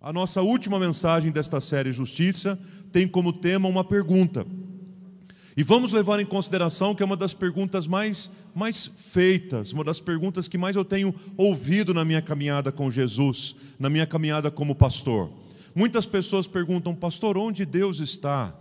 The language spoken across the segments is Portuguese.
A nossa última mensagem desta série Justiça tem como tema uma pergunta. E vamos levar em consideração que é uma das perguntas mais, mais feitas, uma das perguntas que mais eu tenho ouvido na minha caminhada com Jesus, na minha caminhada como pastor. Muitas pessoas perguntam, pastor, onde Deus está?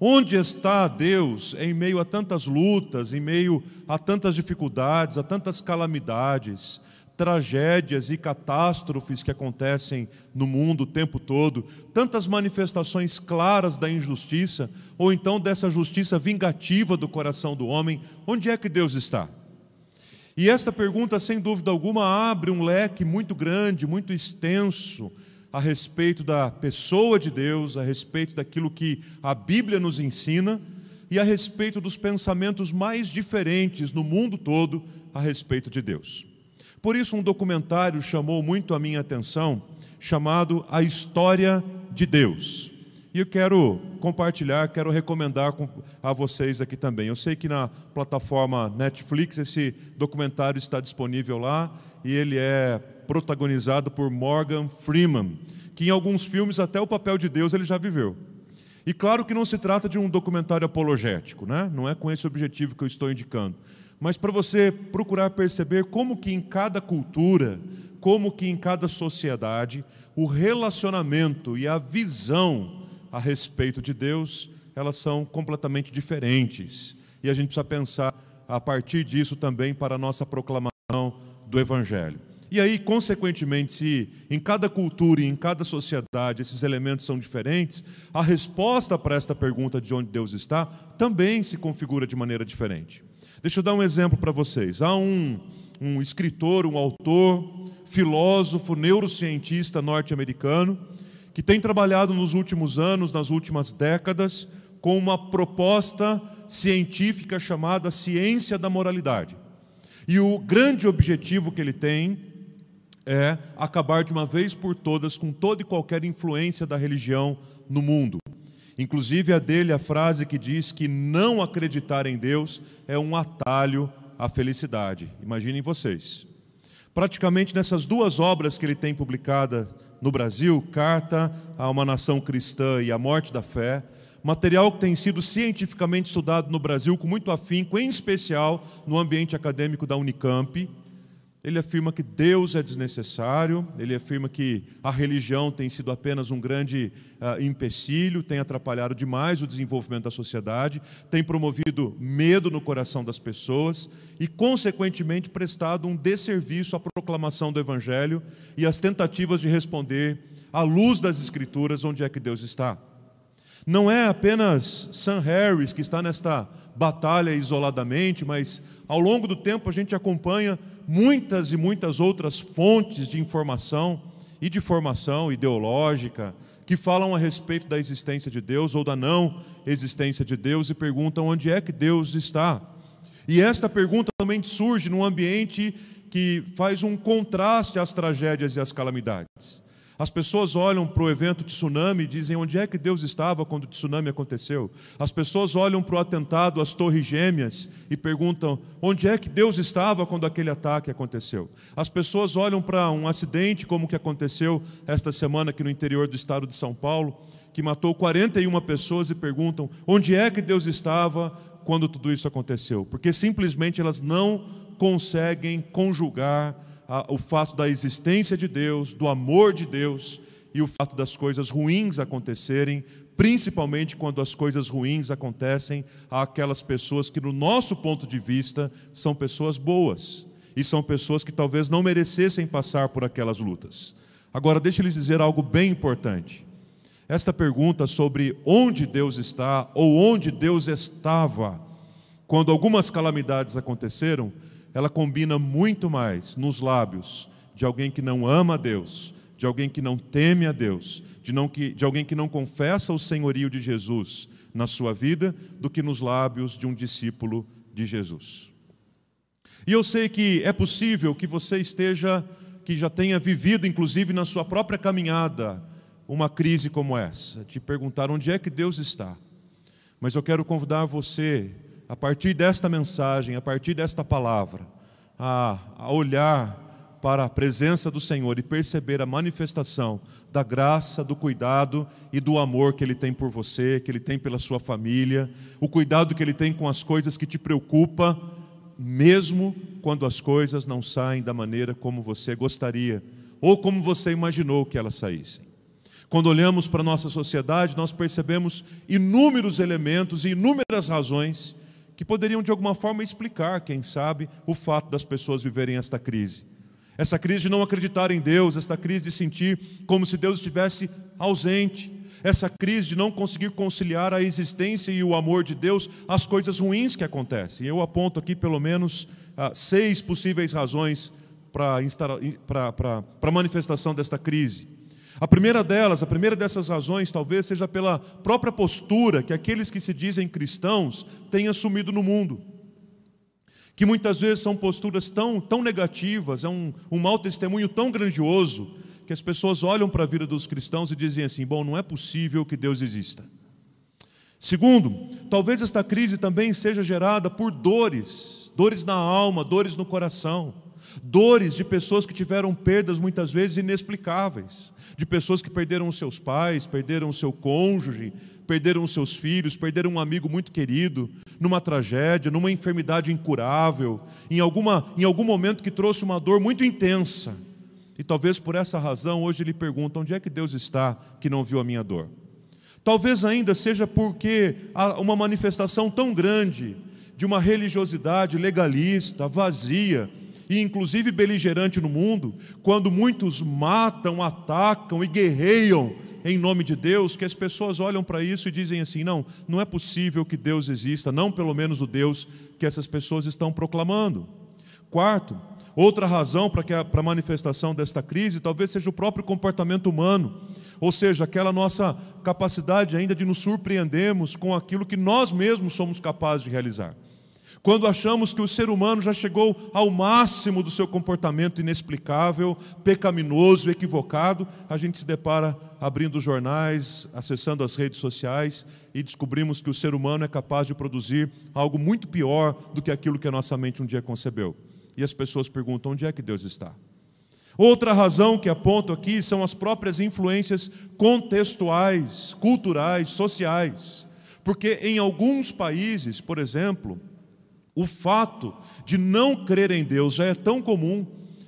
Onde está Deus em meio a tantas lutas, em meio a tantas dificuldades, a tantas calamidades, tragédias e catástrofes que acontecem no mundo o tempo todo, tantas manifestações claras da injustiça, ou então dessa justiça vingativa do coração do homem, onde é que Deus está? E esta pergunta, sem dúvida alguma, abre um leque muito grande, muito extenso a respeito da pessoa de Deus, a respeito daquilo que a Bíblia nos ensina e a respeito dos pensamentos mais diferentes no mundo todo a respeito de Deus. Por isso, um documentário chamou muito a minha atenção, chamado A História de Deus. E eu quero compartilhar, quero recomendar a vocês aqui também. Eu sei que na plataforma Netflix esse documentário está disponível lá e ele é protagonizado por Morgan Freeman, que em alguns filmes até o papel de Deus ele já viveu. E claro que não se trata de um documentário apologético, né? não é com esse objetivo que eu estou indicando, mas para você procurar perceber como que em cada cultura, como que em cada sociedade, o relacionamento e a visão a respeito de Deus, elas são completamente diferentes. E a gente precisa pensar a partir disso também para a nossa proclamação do Evangelho. E aí, consequentemente, se em cada cultura e em cada sociedade esses elementos são diferentes, a resposta para esta pergunta de onde Deus está também se configura de maneira diferente. Deixa eu dar um exemplo para vocês. Há um, um escritor, um autor, filósofo, neurocientista norte-americano, que tem trabalhado nos últimos anos, nas últimas décadas, com uma proposta científica chamada ciência da moralidade. E o grande objetivo que ele tem é acabar de uma vez por todas com toda e qualquer influência da religião no mundo. Inclusive a dele a frase que diz que não acreditar em Deus é um atalho à felicidade. Imaginem vocês. Praticamente nessas duas obras que ele tem publicada no Brasil, Carta a uma Nação Cristã e A Morte da Fé, material que tem sido cientificamente estudado no Brasil com muito afinco, em especial no ambiente acadêmico da Unicamp, ele afirma que Deus é desnecessário, ele afirma que a religião tem sido apenas um grande uh, empecilho, tem atrapalhado demais o desenvolvimento da sociedade, tem promovido medo no coração das pessoas e, consequentemente, prestado um desserviço à proclamação do Evangelho e às tentativas de responder, à luz das Escrituras, onde é que Deus está. Não é apenas Sam Harris que está nesta batalha isoladamente, mas ao longo do tempo a gente acompanha muitas e muitas outras fontes de informação e de formação ideológica que falam a respeito da existência de Deus ou da não existência de Deus e perguntam onde é que Deus está. E esta pergunta também surge num ambiente que faz um contraste às tragédias e às calamidades. As pessoas olham para o evento tsunami e dizem onde é que Deus estava quando o tsunami aconteceu. As pessoas olham para o atentado às Torres Gêmeas e perguntam onde é que Deus estava quando aquele ataque aconteceu. As pessoas olham para um acidente como o que aconteceu esta semana aqui no interior do estado de São Paulo, que matou 41 pessoas e perguntam onde é que Deus estava quando tudo isso aconteceu. Porque simplesmente elas não conseguem conjugar o fato da existência de Deus, do amor de Deus e o fato das coisas ruins acontecerem, principalmente quando as coisas ruins acontecem àquelas pessoas que, no nosso ponto de vista, são pessoas boas e são pessoas que talvez não merecessem passar por aquelas lutas. Agora, deixe lhes dizer algo bem importante. Esta pergunta sobre onde Deus está ou onde Deus estava quando algumas calamidades aconteceram ela combina muito mais nos lábios de alguém que não ama a Deus, de alguém que não teme a Deus, de, não que, de alguém que não confessa o senhorio de Jesus na sua vida, do que nos lábios de um discípulo de Jesus. E eu sei que é possível que você esteja, que já tenha vivido, inclusive na sua própria caminhada, uma crise como essa, te perguntar onde é que Deus está. Mas eu quero convidar você a partir desta mensagem, a partir desta palavra, a, a olhar para a presença do Senhor e perceber a manifestação da graça, do cuidado e do amor que Ele tem por você, que Ele tem pela sua família, o cuidado que Ele tem com as coisas que te preocupa, mesmo quando as coisas não saem da maneira como você gostaria ou como você imaginou que elas saíssem. Quando olhamos para a nossa sociedade, nós percebemos inúmeros elementos e inúmeras razões que poderiam de alguma forma explicar, quem sabe, o fato das pessoas viverem esta crise. Essa crise de não acreditar em Deus, esta crise de sentir como se Deus estivesse ausente, essa crise de não conseguir conciliar a existência e o amor de Deus às coisas ruins que acontecem. Eu aponto aqui pelo menos ah, seis possíveis razões para a manifestação desta crise. A primeira delas, a primeira dessas razões, talvez seja pela própria postura que aqueles que se dizem cristãos têm assumido no mundo que muitas vezes são posturas tão, tão negativas, é um, um mau testemunho tão grandioso, que as pessoas olham para a vida dos cristãos e dizem assim: bom, não é possível que Deus exista. Segundo, talvez esta crise também seja gerada por dores, dores na alma, dores no coração, dores de pessoas que tiveram perdas muitas vezes inexplicáveis, de pessoas que perderam os seus pais, perderam o seu cônjuge, perderam os seus filhos, perderam um amigo muito querido, numa tragédia, numa enfermidade incurável, em, alguma, em algum momento que trouxe uma dor muito intensa. E talvez por essa razão hoje ele pergunta: onde é que Deus está que não viu a minha dor? Talvez ainda seja porque há uma manifestação tão grande de uma religiosidade legalista, vazia, e inclusive beligerante no mundo, quando muitos matam, atacam e guerreiam em nome de Deus, que as pessoas olham para isso e dizem assim: não, não é possível que Deus exista, não pelo menos o Deus que essas pessoas estão proclamando. Quarto, outra razão para a manifestação desta crise talvez seja o próprio comportamento humano, ou seja, aquela nossa capacidade ainda de nos surpreendermos com aquilo que nós mesmos somos capazes de realizar. Quando achamos que o ser humano já chegou ao máximo do seu comportamento inexplicável, pecaminoso, equivocado, a gente se depara abrindo jornais, acessando as redes sociais e descobrimos que o ser humano é capaz de produzir algo muito pior do que aquilo que a nossa mente um dia concebeu. E as pessoas perguntam: onde é que Deus está? Outra razão que aponto aqui são as próprias influências contextuais, culturais, sociais. Porque em alguns países, por exemplo, o fato de não crer em Deus já é tão comum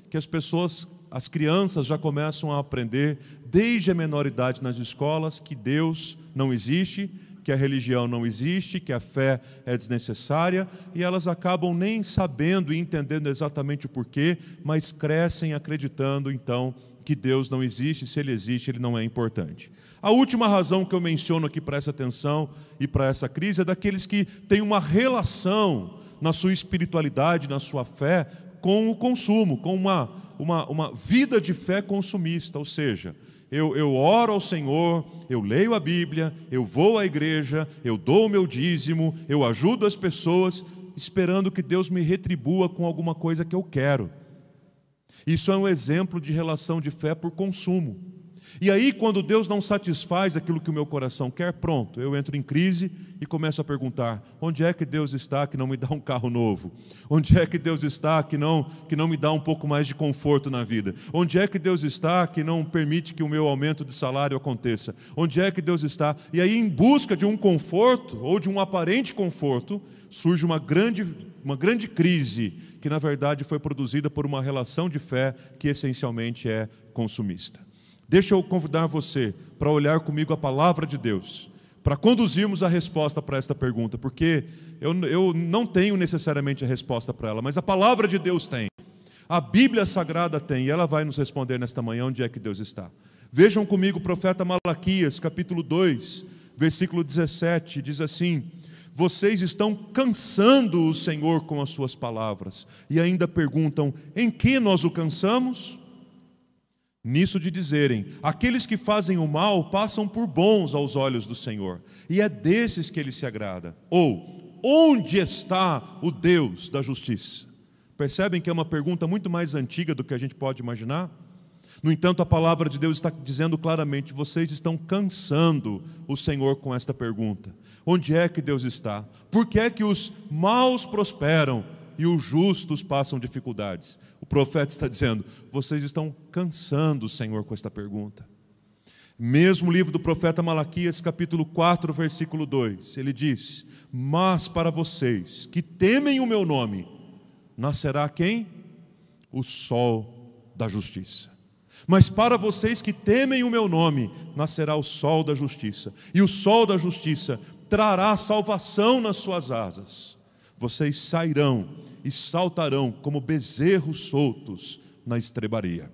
que as pessoas, as crianças já começam a aprender desde a menor idade nas escolas que Deus não existe, que a religião não existe, que a fé é desnecessária, e elas acabam nem sabendo e entendendo exatamente o porquê, mas crescem acreditando então que Deus não existe, se ele existe, ele não é importante. A última razão que eu menciono aqui para essa atenção e para essa crise é daqueles que têm uma relação na sua espiritualidade, na sua fé, com o consumo, com uma, uma, uma vida de fé consumista, ou seja, eu, eu oro ao Senhor, eu leio a Bíblia, eu vou à igreja, eu dou o meu dízimo, eu ajudo as pessoas, esperando que Deus me retribua com alguma coisa que eu quero. Isso é um exemplo de relação de fé por consumo. E aí, quando Deus não satisfaz aquilo que o meu coração quer, pronto, eu entro em crise e começo a perguntar: onde é que Deus está que não me dá um carro novo? Onde é que Deus está que não, que não me dá um pouco mais de conforto na vida? Onde é que Deus está que não permite que o meu aumento de salário aconteça? Onde é que Deus está? E aí, em busca de um conforto ou de um aparente conforto, surge uma grande, uma grande crise que, na verdade, foi produzida por uma relação de fé que essencialmente é consumista. Deixa eu convidar você para olhar comigo a palavra de Deus, para conduzirmos a resposta para esta pergunta, porque eu, eu não tenho necessariamente a resposta para ela, mas a palavra de Deus tem. A Bíblia Sagrada tem, e ela vai nos responder nesta manhã onde é que Deus está. Vejam comigo o profeta Malaquias, capítulo 2, versículo 17, diz assim: Vocês estão cansando o Senhor com as suas palavras, e ainda perguntam: em que nós o cansamos? Nisso de dizerem: aqueles que fazem o mal passam por bons aos olhos do Senhor, e é desses que ele se agrada. Ou, onde está o Deus da justiça? Percebem que é uma pergunta muito mais antiga do que a gente pode imaginar? No entanto, a palavra de Deus está dizendo claramente: vocês estão cansando o Senhor com esta pergunta. Onde é que Deus está? Por que é que os maus prosperam e os justos passam dificuldades. O profeta está dizendo: vocês estão cansando o Senhor com esta pergunta. Mesmo livro do profeta Malaquias, capítulo 4, versículo 2, ele diz: Mas para vocês que temem o meu nome, nascerá quem? O sol da justiça. Mas para vocês que temem o meu nome, nascerá o sol da justiça. E o sol da justiça trará salvação nas suas asas. Vocês sairão e saltarão como bezerros soltos na estrebaria.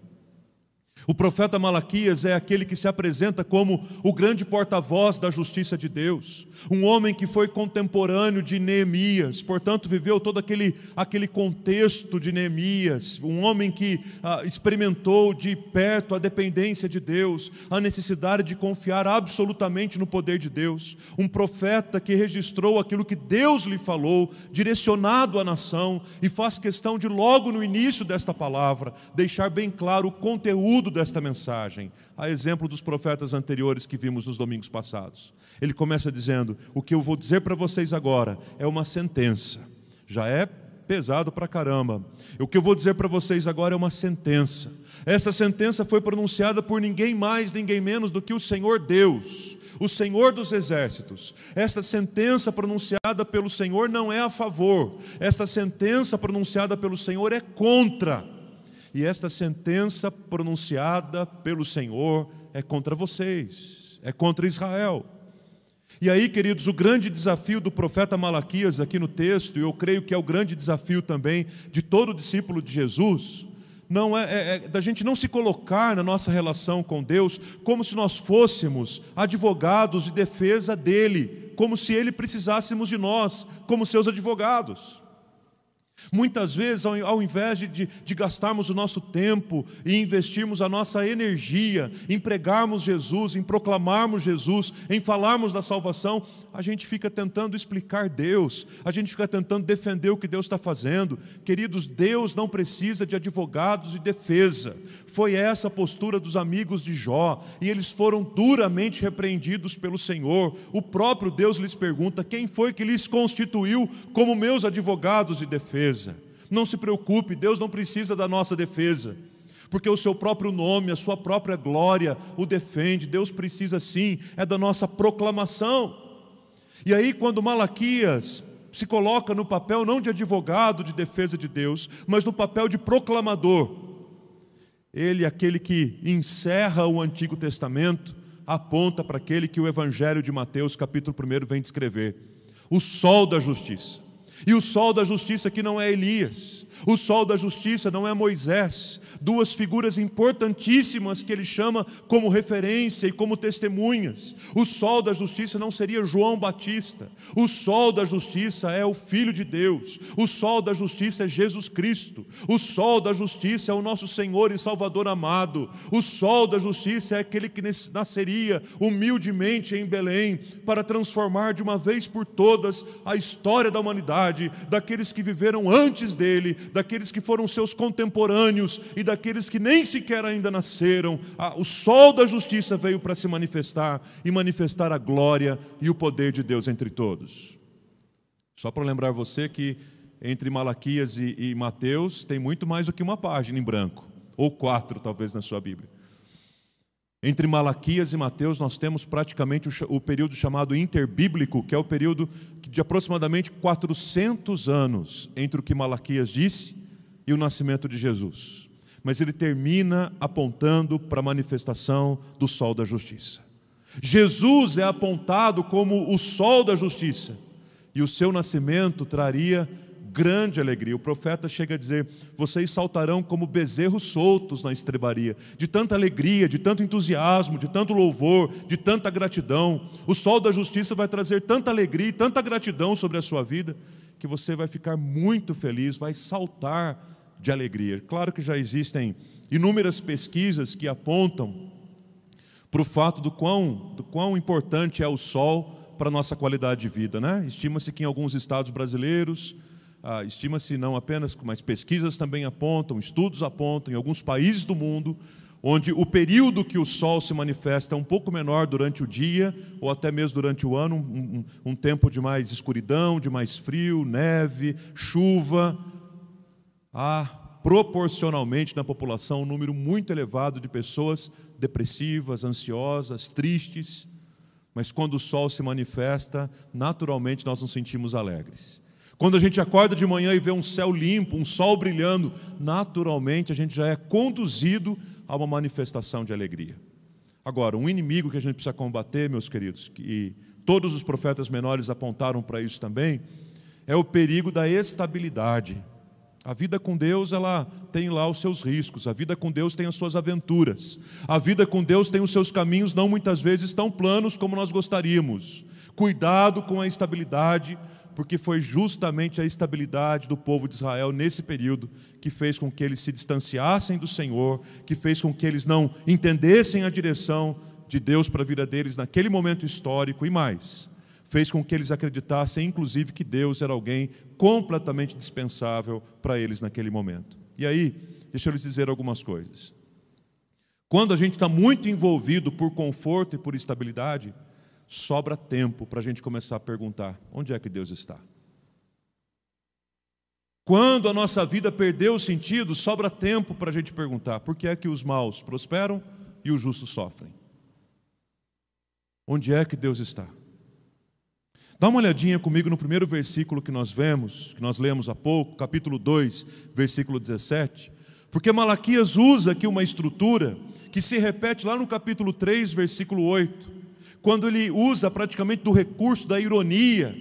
O profeta Malaquias é aquele que se apresenta como o grande porta-voz da justiça de Deus, um homem que foi contemporâneo de Neemias, portanto, viveu todo aquele, aquele contexto de Neemias, um homem que ah, experimentou de perto a dependência de Deus, a necessidade de confiar absolutamente no poder de Deus, um profeta que registrou aquilo que Deus lhe falou, direcionado à nação, e faz questão de, logo no início desta palavra, deixar bem claro o conteúdo desta mensagem, a exemplo dos profetas anteriores que vimos nos domingos passados. Ele começa dizendo: O que eu vou dizer para vocês agora é uma sentença. Já é pesado para caramba. O que eu vou dizer para vocês agora é uma sentença. Essa sentença foi pronunciada por ninguém mais, ninguém menos do que o Senhor Deus, o Senhor dos exércitos. Essa sentença pronunciada pelo Senhor não é a favor, esta sentença pronunciada pelo Senhor é contra e esta sentença pronunciada pelo Senhor é contra vocês, é contra Israel. E aí, queridos, o grande desafio do profeta Malaquias aqui no texto, e eu creio que é o grande desafio também de todo discípulo de Jesus, não é, é, é, da gente não se colocar na nossa relação com Deus como se nós fôssemos advogados de defesa dele, como se ele precisássemos de nós, como seus advogados. Muitas vezes, ao invés de, de, gastarmos o nosso tempo e investirmos a nossa energia em pregarmos Jesus, em proclamarmos Jesus, em falarmos da salvação, a gente fica tentando explicar Deus, a gente fica tentando defender o que Deus está fazendo. Queridos, Deus não precisa de advogados e defesa. Foi essa a postura dos amigos de Jó, e eles foram duramente repreendidos pelo Senhor. O próprio Deus lhes pergunta: quem foi que lhes constituiu como meus advogados de defesa? Não se preocupe, Deus não precisa da nossa defesa porque o seu próprio nome, a sua própria glória o defende. Deus precisa sim, é da nossa proclamação. E aí, quando Malaquias se coloca no papel não de advogado de defesa de Deus, mas no papel de proclamador, ele, aquele que encerra o Antigo Testamento, aponta para aquele que o Evangelho de Mateus, capítulo 1, vem descrever: o sol da justiça. E o sol da justiça que não é Elias, o sol da justiça não é Moisés, duas figuras importantíssimas que ele chama como referência e como testemunhas. O sol da justiça não seria João Batista, o sol da justiça é o Filho de Deus, o sol da justiça é Jesus Cristo, o sol da justiça é o nosso Senhor e Salvador amado, o sol da justiça é aquele que nasceria humildemente em Belém para transformar de uma vez por todas a história da humanidade, daqueles que viveram antes dele daqueles que foram seus contemporâneos e daqueles que nem sequer ainda nasceram. o sol da justiça veio para se manifestar e manifestar a glória e o poder de Deus entre todos. Só para lembrar você que entre Malaquias e, e Mateus tem muito mais do que uma página em branco, ou quatro talvez na sua Bíblia. Entre Malaquias e Mateus, nós temos praticamente o, período chamado interbíblico, que é o período de aproximadamente 400 anos entre o que Malaquias disse e o nascimento de Jesus. Mas ele termina apontando para a manifestação do sol da justiça. Jesus é apontado como o sol da justiça, e o seu nascimento traria grande alegria. O profeta chega a dizer: Vocês saltarão como bezerros soltos na estrebaria, de tanta alegria, de tanto entusiasmo, de tanto louvor, de tanta gratidão. O sol da justiça vai trazer tanta alegria e tanta gratidão sobre a sua vida, que você vai ficar muito feliz, vai saltar de alegria. Claro que já existem inúmeras pesquisas que apontam para o fato do quão, do quão importante é o sol para a nossa qualidade de vida. Né? Estima-se que em alguns estados brasileiros ah, estima-se não apenas, mas pesquisas também apontam, estudos apontam, em alguns países do mundo, onde o período que o sol se manifesta é um pouco menor durante o dia, ou até mesmo durante o ano, um, um, um tempo de mais escuridão, de mais frio, neve, chuva, há proporcionalmente na população um número muito elevado de pessoas depressivas, ansiosas, tristes, mas quando o sol se manifesta, naturalmente nós nos sentimos alegres. Quando a gente acorda de manhã e vê um céu limpo, um sol brilhando, naturalmente a gente já é conduzido a uma manifestação de alegria. Agora, um inimigo que a gente precisa combater, meus queridos, e todos os profetas menores apontaram para isso também, é o perigo da estabilidade. A vida com Deus, ela tem lá os seus riscos, a vida com Deus tem as suas aventuras. A vida com Deus tem os seus caminhos não muitas vezes tão planos como nós gostaríamos. Cuidado com a estabilidade, porque foi justamente a estabilidade do povo de Israel nesse período que fez com que eles se distanciassem do Senhor, que fez com que eles não entendessem a direção de Deus para a vida deles naquele momento histórico e mais, fez com que eles acreditassem, inclusive, que Deus era alguém completamente dispensável para eles naquele momento. E aí, deixa eu lhes dizer algumas coisas. Quando a gente está muito envolvido por conforto e por estabilidade, sobra tempo para a gente começar a perguntar: onde é que Deus está? Quando a nossa vida perdeu o sentido, sobra tempo para a gente perguntar: por que é que os maus prosperam e os justos sofrem? Onde é que Deus está? Dá uma olhadinha comigo no primeiro versículo que nós vemos, que nós lemos há pouco, capítulo 2, versículo 17. Porque Malaquias usa aqui uma estrutura que se repete lá no capítulo 3, versículo 8 quando ele usa praticamente do recurso da ironia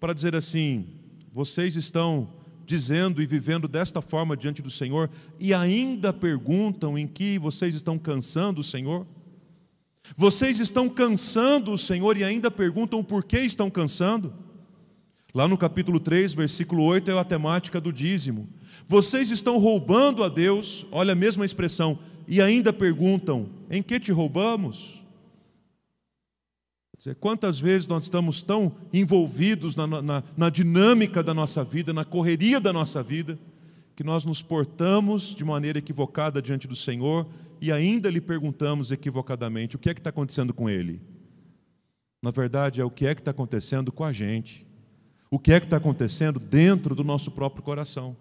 para dizer assim: vocês estão dizendo e vivendo desta forma diante do Senhor e ainda perguntam em que vocês estão cansando o Senhor? Vocês estão cansando o Senhor e ainda perguntam por que estão cansando? Lá no capítulo 3, versículo 8 é a temática do dízimo. Vocês estão roubando a Deus, olha a mesma expressão, e ainda perguntam: em que te roubamos? Quantas vezes nós estamos tão envolvidos na, na, na, dinâmica da nossa vida, na correria da nossa vida, que nós nos portamos de maneira equivocada diante do Senhor e ainda lhe perguntamos equivocadamente o que é que está acontecendo com Ele. Na verdade, é o que é que está acontecendo com a gente, o que é que está acontecendo dentro do nosso próprio coração.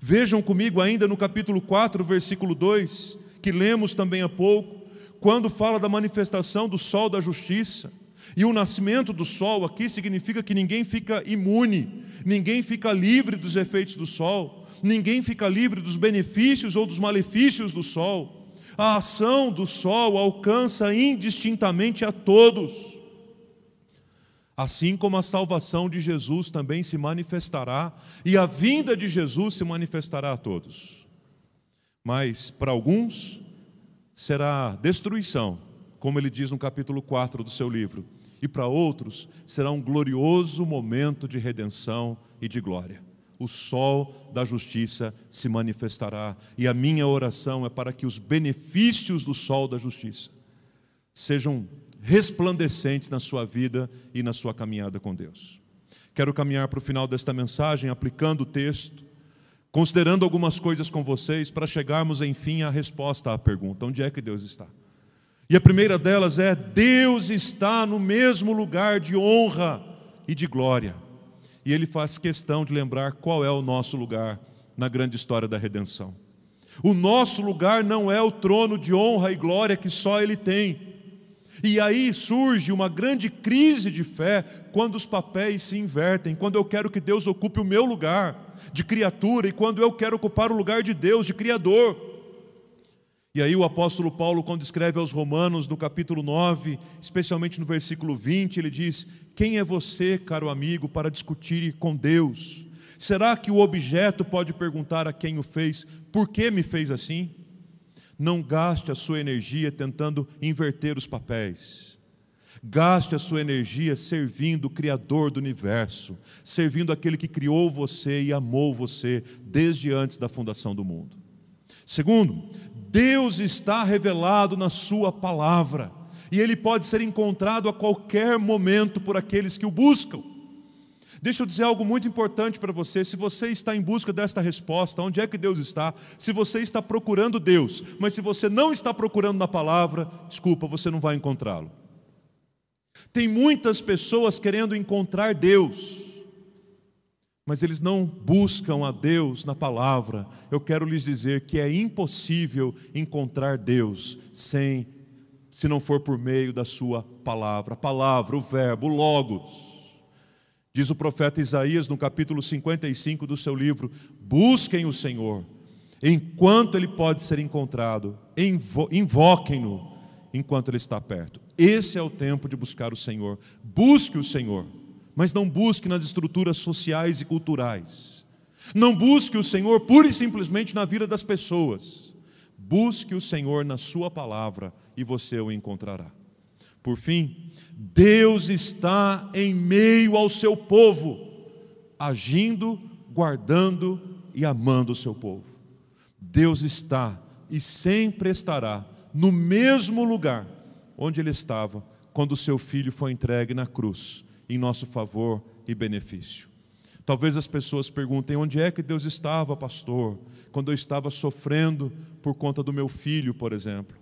Vejam comigo ainda no capítulo 4, versículo 2, que lemos também há pouco, quando fala da manifestação do sol da justiça. E o nascimento do sol aqui significa que ninguém fica imune, ninguém fica livre dos efeitos do sol, ninguém fica livre dos benefícios ou dos malefícios do sol. A ação do sol alcança indistintamente a todos. Assim como a salvação de Jesus também se manifestará, e a vinda de Jesus se manifestará a todos. Mas para alguns será destruição, como ele diz no capítulo 4 do seu livro e para outros será um glorioso momento de redenção e de glória. O sol da justiça se manifestará, e a minha oração é para que os benefícios do sol da justiça sejam resplandecentes na sua vida e na sua caminhada com Deus. Quero caminhar para o final desta mensagem aplicando o texto, considerando algumas coisas com vocês para chegarmos enfim à resposta à pergunta: onde é que Deus está? E a primeira delas é: Deus está no mesmo lugar de honra e de glória. E ele faz questão de lembrar qual é o nosso lugar na grande história da redenção. O nosso lugar não é o trono de honra e glória que só ele tem. E aí surge uma grande crise de fé quando os papéis se invertem, quando eu quero que Deus ocupe o meu lugar de criatura e quando eu quero ocupar o lugar de Deus, de Criador. E aí o apóstolo Paulo, quando escreve aos Romanos, no capítulo 9, especialmente no versículo 20, ele diz: Quem é você, caro amigo, para discutir com Deus? Será que o objeto pode perguntar a quem o fez, por que me fez assim? Não gaste a sua energia tentando inverter os papéis. Gaste a sua energia servindo o Criador do universo, servindo aquele que criou você e amou você desde antes da fundação do mundo. Segundo, Deus está revelado na Sua palavra, e Ele pode ser encontrado a qualquer momento por aqueles que o buscam. Deixa eu dizer algo muito importante para você. Se você está em busca desta resposta, onde é que Deus está? Se você está procurando Deus, mas se você não está procurando na palavra, desculpa, você não vai encontrá-lo. Tem muitas pessoas querendo encontrar Deus, mas eles não buscam a Deus na palavra. Eu quero lhes dizer que é impossível encontrar Deus sem se não for por meio da sua palavra. A palavra, o verbo, o logos. Diz o profeta Isaías no capítulo 55 do seu livro: Busquem o Senhor, enquanto ele pode ser encontrado, invoquem-no enquanto ele está perto. Esse é o tempo de buscar o Senhor. Busque o Senhor, mas não busque nas estruturas sociais e culturais. Não busque o Senhor pura e simplesmente na vida das pessoas. Busque o Senhor na Sua palavra e você o encontrará. Por fim, Deus está em meio ao seu povo, agindo, guardando e amando o seu povo. Deus está e sempre estará no mesmo lugar onde ele estava quando o seu filho foi entregue na cruz, em nosso favor e benefício. Talvez as pessoas perguntem: onde é que Deus estava, pastor, quando eu estava sofrendo por conta do meu filho, por exemplo?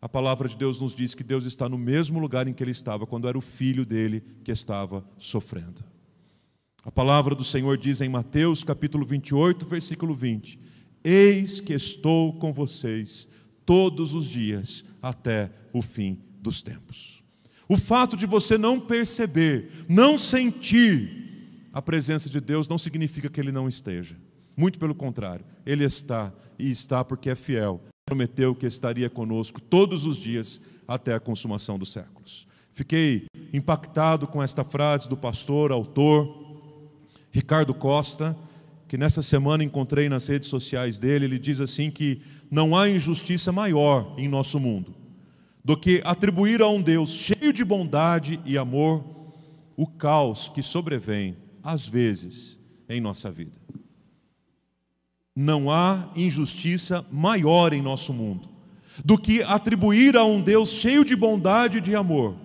A palavra de Deus nos diz que Deus está no mesmo lugar em que ele estava quando era o filho dele que estava sofrendo. A palavra do Senhor diz em Mateus capítulo 28, versículo 20: Eis que estou com vocês todos os dias até o fim dos tempos. O fato de você não perceber, não sentir a presença de Deus não significa que ele não esteja. Muito pelo contrário, ele está e está porque é fiel prometeu que estaria conosco todos os dias até a consumação dos séculos. Fiquei impactado com esta frase do pastor, autor, Ricardo Costa, que nessa semana encontrei nas redes sociais dele. Ele diz assim: que não há injustiça maior em nosso mundo do que atribuir a um Deus cheio de bondade e amor o caos que sobrevém, às vezes, em nossa vida. Não há injustiça maior em nosso mundo do que atribuir a um Deus cheio de bondade e de amor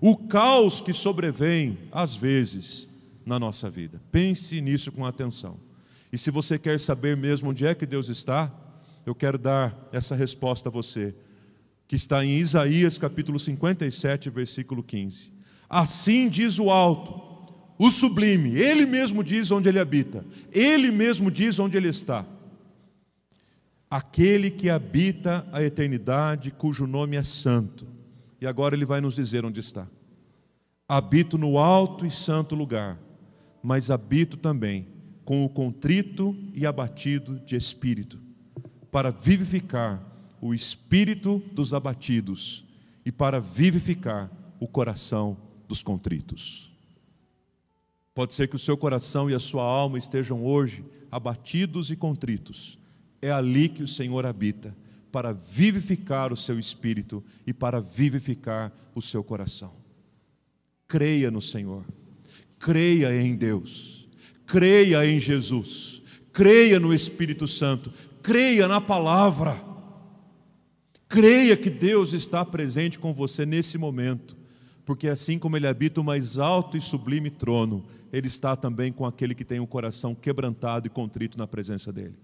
o caos que sobrevém, às vezes, na nossa vida. Pense nisso com atenção. E se você quer saber mesmo onde é que Deus está, eu quero dar essa resposta a você, que está em Isaías capítulo 57, versículo 15. Assim diz o alto, o sublime, ele mesmo diz onde ele habita, ele mesmo diz onde ele está aquele que habita a eternidade, cujo nome é santo. E agora ele vai nos dizer onde está. Habito no alto e santo lugar, mas habito também com o contrito e abatido de espírito, para vivificar o espírito dos abatidos e para vivificar o coração dos contritos. Pode ser que o seu coração e a sua alma estejam hoje abatidos e contritos é ali que o Senhor habita, para vivificar o seu espírito e para vivificar o seu coração. Creia no Senhor, creia em Deus, creia em Jesus, creia no Espírito Santo, creia na palavra. Creia que Deus está presente com você nesse momento, porque assim como Ele habita o mais alto e sublime trono, Ele está também com aquele que tem o coração quebrantado e contrito na presença dEle.